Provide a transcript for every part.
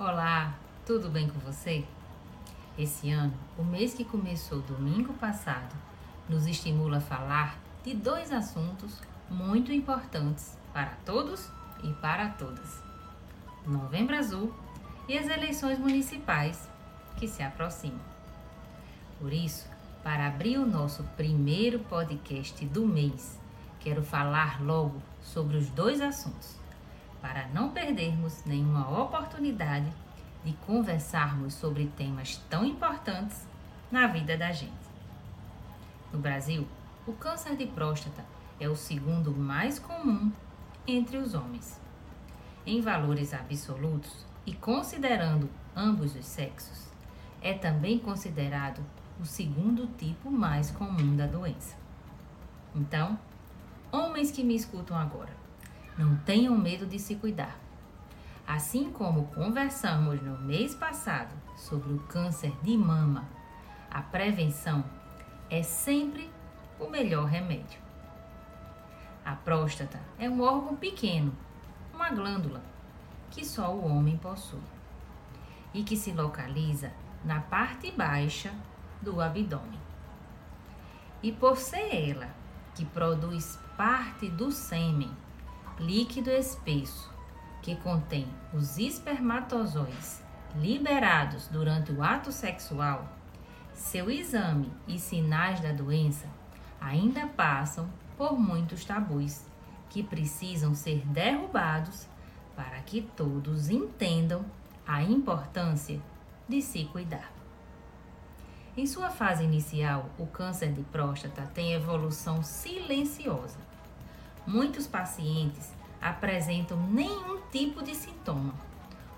Olá, tudo bem com você? Esse ano, o mês que começou domingo passado, nos estimula a falar de dois assuntos muito importantes para todos e para todas: Novembro Azul e as eleições municipais que se aproximam. Por isso, para abrir o nosso primeiro podcast do mês, quero falar logo sobre os dois assuntos para não perdermos nenhuma oportunidade de conversarmos sobre temas tão importantes na vida da gente. No Brasil, o câncer de próstata é o segundo mais comum entre os homens. Em valores absolutos e considerando ambos os sexos, é também considerado o segundo tipo mais comum da doença. Então, homens que me escutam agora, não tenham medo de se cuidar. Assim como conversamos no mês passado sobre o câncer de mama, a prevenção é sempre o melhor remédio. A próstata é um órgão pequeno, uma glândula, que só o homem possui e que se localiza na parte baixa do abdômen. E por ser ela que produz parte do sêmen líquido espesso que contém os espermatozoides liberados durante o ato sexual, seu exame e sinais da doença ainda passam por muitos tabus que precisam ser derrubados para que todos entendam a importância de se cuidar. Em sua fase inicial, o câncer de próstata tem evolução silenciosa muitos pacientes apresentam nenhum tipo de sintoma,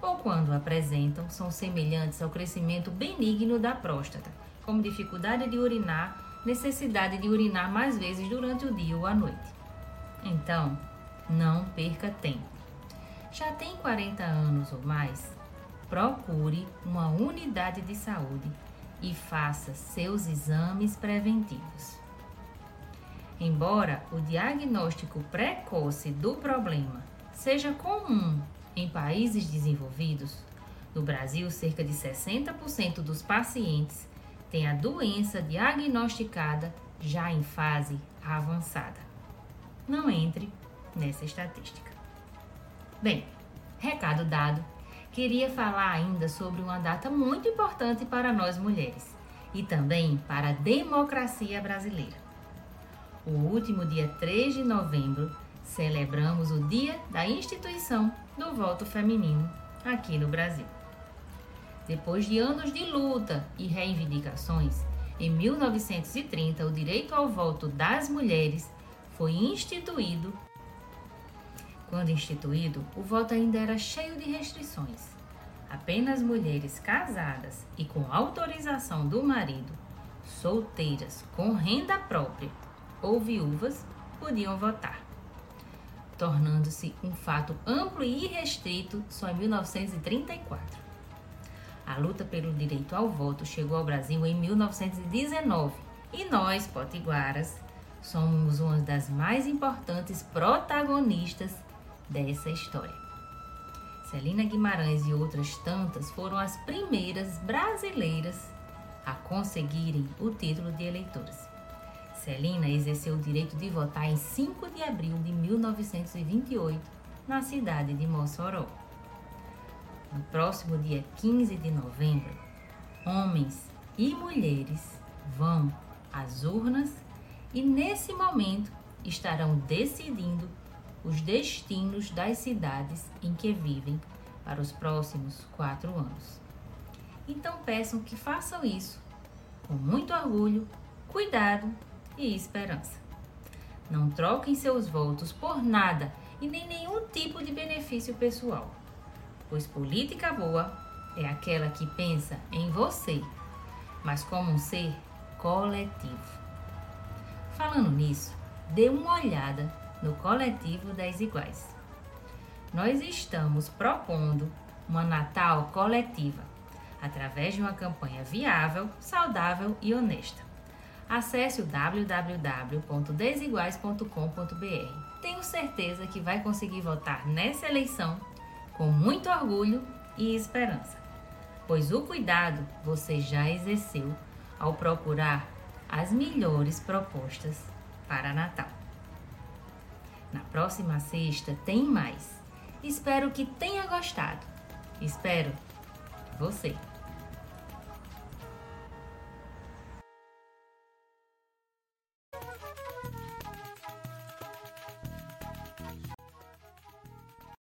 ou quando apresentam, são semelhantes ao crescimento benigno da próstata, como dificuldade de urinar, necessidade de urinar mais vezes durante o dia ou a noite. Então, não perca tempo. Já tem 40 anos ou mais? Procure uma unidade de saúde e faça seus exames preventivos. Embora o diagnóstico precoce do problema seja comum em países desenvolvidos, no Brasil, cerca de 60% dos pacientes têm a doença diagnosticada já em fase avançada. Não entre nessa estatística. Bem, recado dado, queria falar ainda sobre uma data muito importante para nós mulheres e também para a democracia brasileira o último dia 3 de novembro, celebramos o Dia da Instituição do Voto Feminino aqui no Brasil. Depois de anos de luta e reivindicações, em 1930 o direito ao voto das mulheres foi instituído. Quando instituído, o voto ainda era cheio de restrições. Apenas mulheres casadas e com autorização do marido, solteiras com renda própria ou viúvas podiam votar, tornando-se um fato amplo e irrestrito só em 1934. A luta pelo direito ao voto chegou ao Brasil em 1919 e nós, potiguaras, somos uma das mais importantes protagonistas dessa história. Celina Guimarães e outras tantas foram as primeiras brasileiras a conseguirem o título de eleitoras. Celina exerceu o direito de votar em 5 de abril de 1928, na cidade de Mossoró. No próximo dia 15 de novembro, homens e mulheres vão às urnas e, nesse momento, estarão decidindo os destinos das cidades em que vivem para os próximos quatro anos. Então peçam que façam isso com muito orgulho, cuidado e esperança. Não troquem seus votos por nada e nem nenhum tipo de benefício pessoal, pois política boa é aquela que pensa em você, mas como um ser coletivo. Falando nisso, dê uma olhada no Coletivo das Iguais. Nós estamos propondo uma Natal coletiva através de uma campanha viável, saudável e honesta acesse o www.desiguais.com.br. Tenho certeza que vai conseguir votar nessa eleição com muito orgulho e esperança, pois o cuidado você já exerceu ao procurar as melhores propostas para Natal. Na próxima sexta tem mais. Espero que tenha gostado. Espero você.